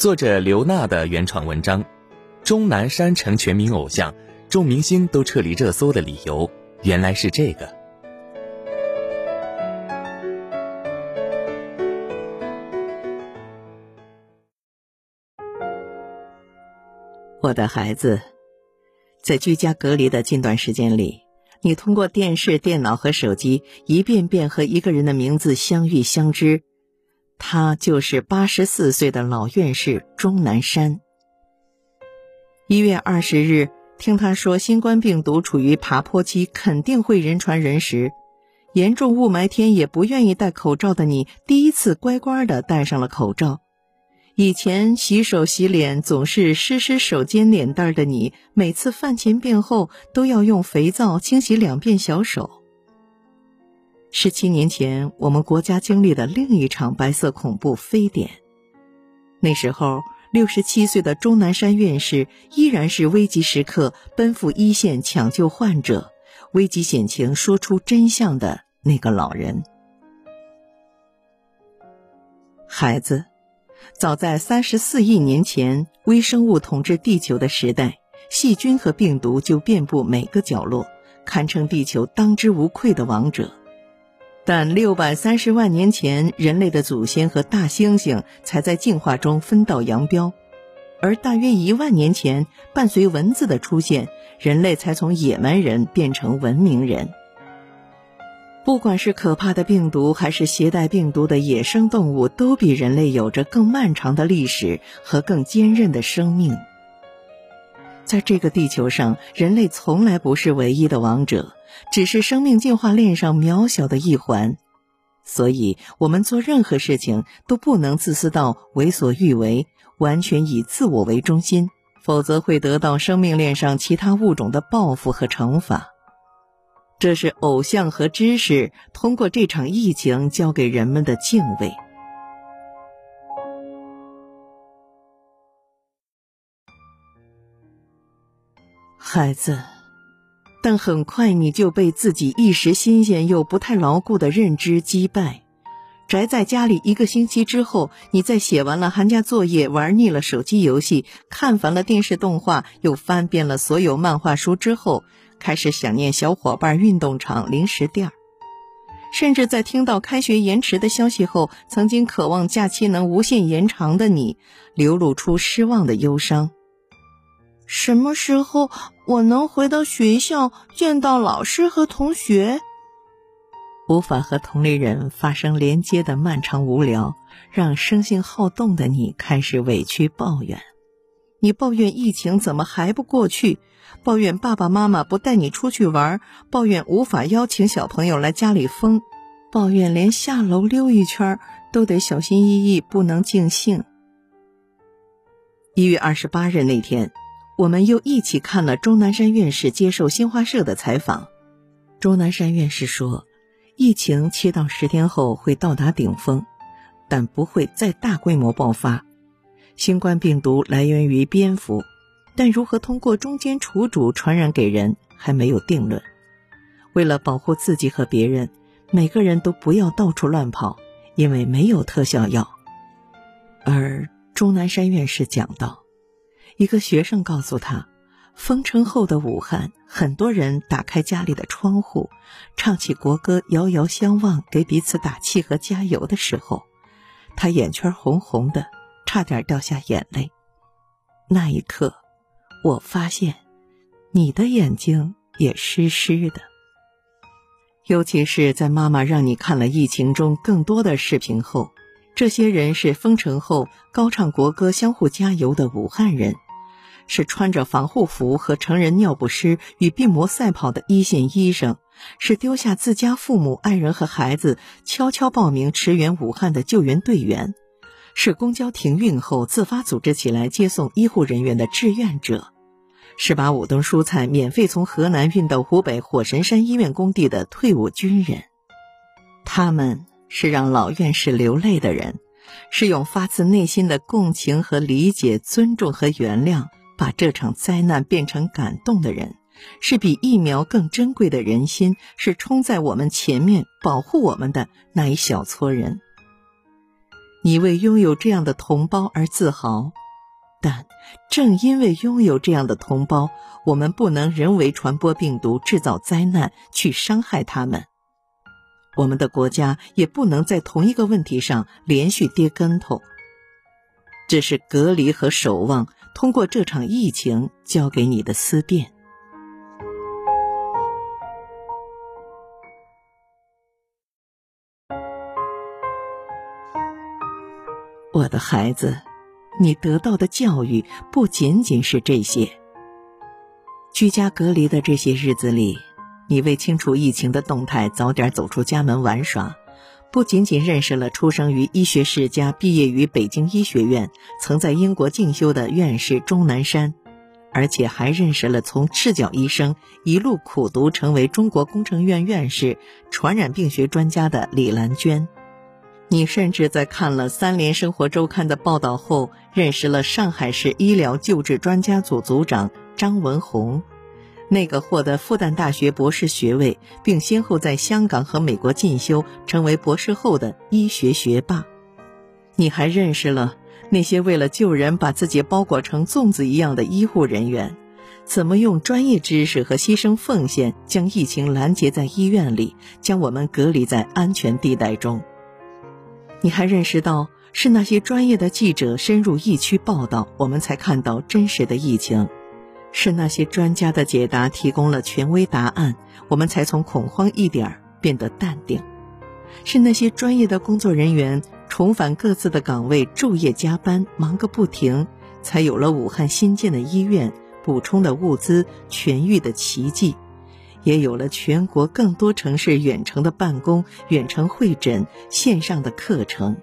作者刘娜的原创文章，钟南山成全民偶像，众明星都撤离热搜的理由，原来是这个。我的孩子，在居家隔离的近段时间里，你通过电视、电脑和手机，一遍遍和一个人的名字相遇相知。他就是八十四岁的老院士钟南山。一月二十日，听他说新冠病毒处于爬坡期，肯定会人传人时，严重雾霾天也不愿意戴口罩的你，第一次乖乖的戴上了口罩。以前洗手洗脸总是湿湿手尖脸蛋的你，每次饭前便后都要用肥皂清洗两遍小手。十七年前，我们国家经历了另一场白色恐怖非典。那时候，六十七岁的钟南山院士依然是危急时刻奔赴一线抢救患者、危机险情说出真相的那个老人。孩子，早在三十四亿年前，微生物统治地球的时代，细菌和病毒就遍布每个角落，堪称地球当之无愧的王者。但六百三十万年前，人类的祖先和大猩猩才在进化中分道扬镳，而大约一万年前，伴随文字的出现，人类才从野蛮人变成文明人。不管是可怕的病毒，还是携带病毒的野生动物，都比人类有着更漫长的历史和更坚韧的生命。在这个地球上，人类从来不是唯一的王者。只是生命进化链上渺小的一环，所以我们做任何事情都不能自私到为所欲为，完全以自我为中心，否则会得到生命链上其他物种的报复和惩罚。这是偶像和知识通过这场疫情教给人们的敬畏。孩子。但很快你就被自己一时新鲜又不太牢固的认知击败。宅在家里一个星期之后，你在写完了寒假作业、玩腻了手机游戏、看烦了电视动画、又翻遍了所有漫画书之后，开始想念小伙伴、运动场、零食店甚至在听到开学延迟的消息后，曾经渴望假期能无限延长的你，流露出失望的忧伤。什么时候我能回到学校见到老师和同学？无法和同龄人发生连接的漫长无聊，让生性好动的你开始委屈抱怨。你抱怨疫情怎么还不过去，抱怨爸爸妈妈不带你出去玩，抱怨无法邀请小朋友来家里疯，抱怨连下楼溜一圈都得小心翼翼，不能尽兴。一月二十八日那天。我们又一起看了钟南山院士接受新华社的采访。钟南山院士说：“疫情七到十天后会到达顶峰，但不会再大规模爆发。新冠病毒来源于蝙蝠，但如何通过中间处主传染给人还没有定论。为了保护自己和别人，每个人都不要到处乱跑，因为没有特效药。”而钟南山院士讲到。一个学生告诉他，封城后的武汉，很多人打开家里的窗户，唱起国歌，遥遥相望，给彼此打气和加油的时候，他眼圈红红的，差点掉下眼泪。那一刻，我发现，你的眼睛也湿湿的。尤其是在妈妈让你看了疫情中更多的视频后，这些人是封城后高唱国歌、相互加油的武汉人。是穿着防护服和成人尿不湿与病魔赛跑的一线医生，是丢下自家父母、爱人和孩子悄悄报名驰援武汉的救援队员，是公交停运后自发组织起来接送医护人员的志愿者，是把五吨蔬菜免费从河南运到湖北火神山医院工地的退伍军人。他们是让老院士流泪的人，是用发自内心的共情和理解、尊重和原谅。把这场灾难变成感动的人，是比疫苗更珍贵的人心，是冲在我们前面保护我们的那一小撮人。你为拥有这样的同胞而自豪。但正因为拥有这样的同胞，我们不能人为传播病毒、制造灾难去伤害他们。我们的国家也不能在同一个问题上连续跌跟头。这是隔离和守望通过这场疫情交给你的思辨。我的孩子。你得到的教育不仅仅是这些。居家隔离的这些日子里，你为清楚疫情的动态，早点走出家门玩耍，不仅仅认识了出生于医学世家、毕业于北京医学院、曾在英国进修的院士钟南山，而且还认识了从赤脚医生一路苦读成为中国工程院院士、传染病学专家的李兰娟。你甚至在看了《三联生活周刊》的报道后，认识了上海市医疗救治专家组组长张文宏，那个获得复旦大学博士学位，并先后在香港和美国进修，成为博士后的医学学霸。你还认识了那些为了救人把自己包裹成粽子一样的医护人员，怎么用专业知识和牺牲奉献将疫情拦截在医院里，将我们隔离在安全地带中。你还认识到，是那些专业的记者深入疫区报道，我们才看到真实的疫情；是那些专家的解答提供了权威答案，我们才从恐慌一点儿变得淡定；是那些专业的工作人员重返各自的岗位，昼夜加班，忙个不停，才有了武汉新建的医院、补充的物资、痊愈的奇迹。也有了全国更多城市远程的办公、远程会诊、线上的课程，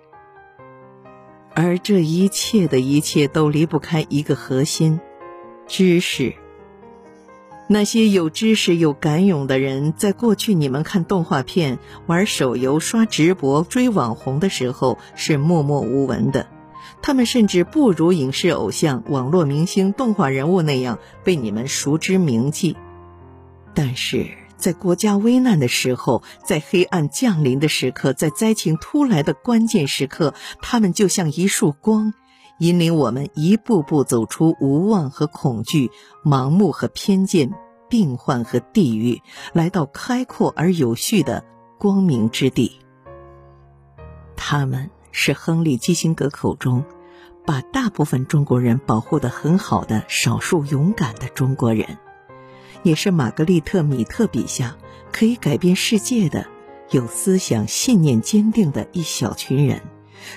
而这一切的一切都离不开一个核心：知识。那些有知识、有敢勇的人，在过去你们看动画片、玩手游、刷直播、追网红的时候是默默无闻的，他们甚至不如影视偶像、网络明星、动画人物那样被你们熟知铭记。但是在国家危难的时候，在黑暗降临的时刻，在灾情突来的关键时刻，他们就像一束光，引领我们一步步走出无望和恐惧、盲目和偏见、病患和地狱，来到开阔而有序的光明之地。他们是亨利·基辛格口中把大部分中国人保护的很好的少数勇敢的中国人。也是玛格丽特·米特笔下可以改变世界的、有思想信念坚定的一小群人，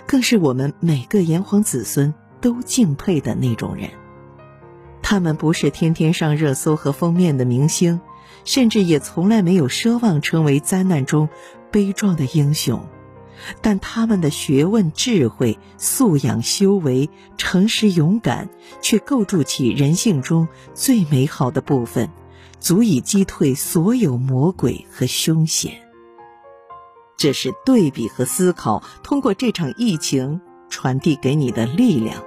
更是我们每个炎黄子孙都敬佩的那种人。他们不是天天上热搜和封面的明星，甚至也从来没有奢望成为灾难中悲壮的英雄，但他们的学问、智慧、素养、修为、诚实、勇敢，却构筑起人性中最美好的部分。足以击退所有魔鬼和凶险。这是对比和思考通过这场疫情传递给你的力量。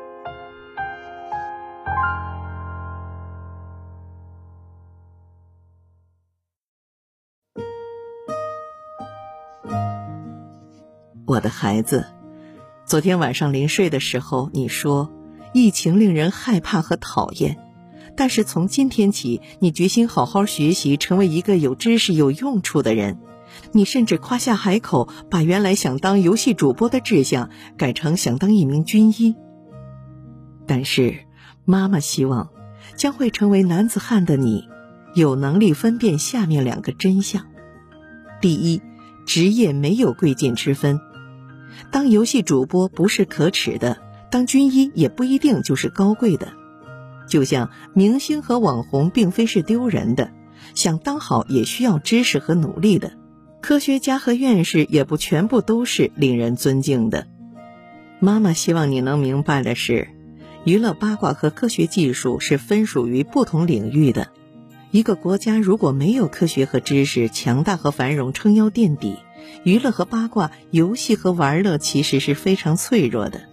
我的孩子，昨天晚上临睡的时候，你说疫情令人害怕和讨厌。但是从今天起，你决心好好学习，成为一个有知识、有用处的人。你甚至夸下海口，把原来想当游戏主播的志向改成想当一名军医。但是，妈妈希望，将会成为男子汉的你，有能力分辨下面两个真相：第一，职业没有贵贱之分，当游戏主播不是可耻的，当军医也不一定就是高贵的。就像明星和网红并非是丢人的，想当好也需要知识和努力的，科学家和院士也不全部都是令人尊敬的。妈妈希望你能明白的是，娱乐八卦和科学技术是分属于不同领域的。一个国家如果没有科学和知识，强大和繁荣撑腰垫底，娱乐和八卦、游戏和玩乐其实是非常脆弱的。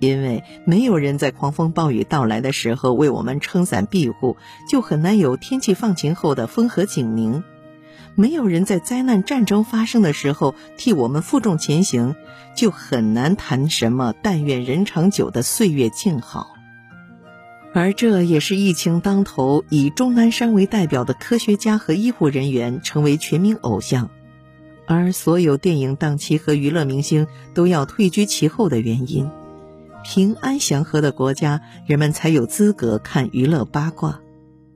因为没有人在狂风暴雨到来的时候为我们撑伞庇护，就很难有天气放晴后的风和景明。没有人在灾难战争发生的时候替我们负重前行，就很难谈什么“但愿人长久”的岁月静好。而这也是疫情当头，以钟南山为代表的科学家和医护人员成为全民偶像，而所有电影档期和娱乐明星都要退居其后的原因。平安祥和的国家，人们才有资格看娱乐八卦。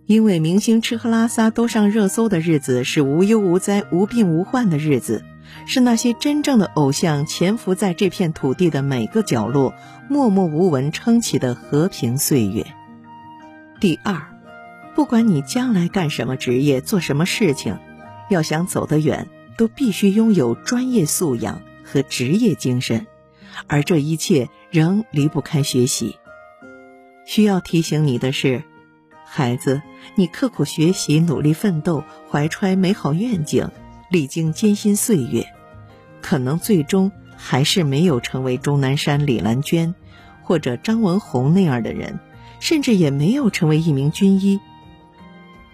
因为明星吃喝拉撒都上热搜的日子，是无忧无灾、无病无患的日子，是那些真正的偶像潜伏在这片土地的每个角落，默默无闻撑起的和平岁月。第二，不管你将来干什么职业、做什么事情，要想走得远，都必须拥有专业素养和职业精神，而这一切仍离不开学习。需要提醒你的是。孩子，你刻苦学习、努力奋斗、怀揣美好愿景、历经艰辛岁月，可能最终还是没有成为钟南山、李兰娟或者张文红那样的人，甚至也没有成为一名军医。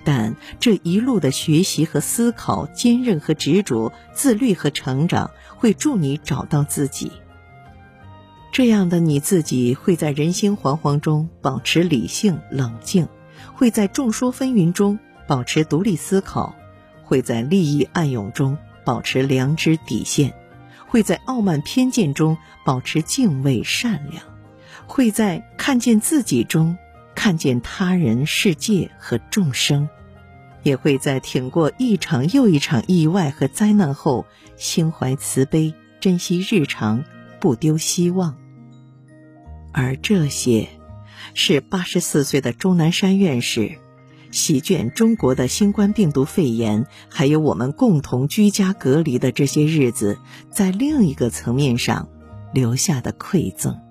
但这一路的学习和思考、坚韧和执着、自律和成长，会助你找到自己。这样的你自己，会在人心惶惶中保持理性、冷静。会在众说纷纭中保持独立思考，会在利益暗涌中保持良知底线，会在傲慢偏见中保持敬畏善良，会在看见自己中看见他人、世界和众生，也会在挺过一场又一场意外和灾难后心怀慈悲，珍惜日常，不丢希望。而这些。是八十四岁的钟南山院士，席卷中国的新冠病毒肺炎，还有我们共同居家隔离的这些日子，在另一个层面上留下的馈赠。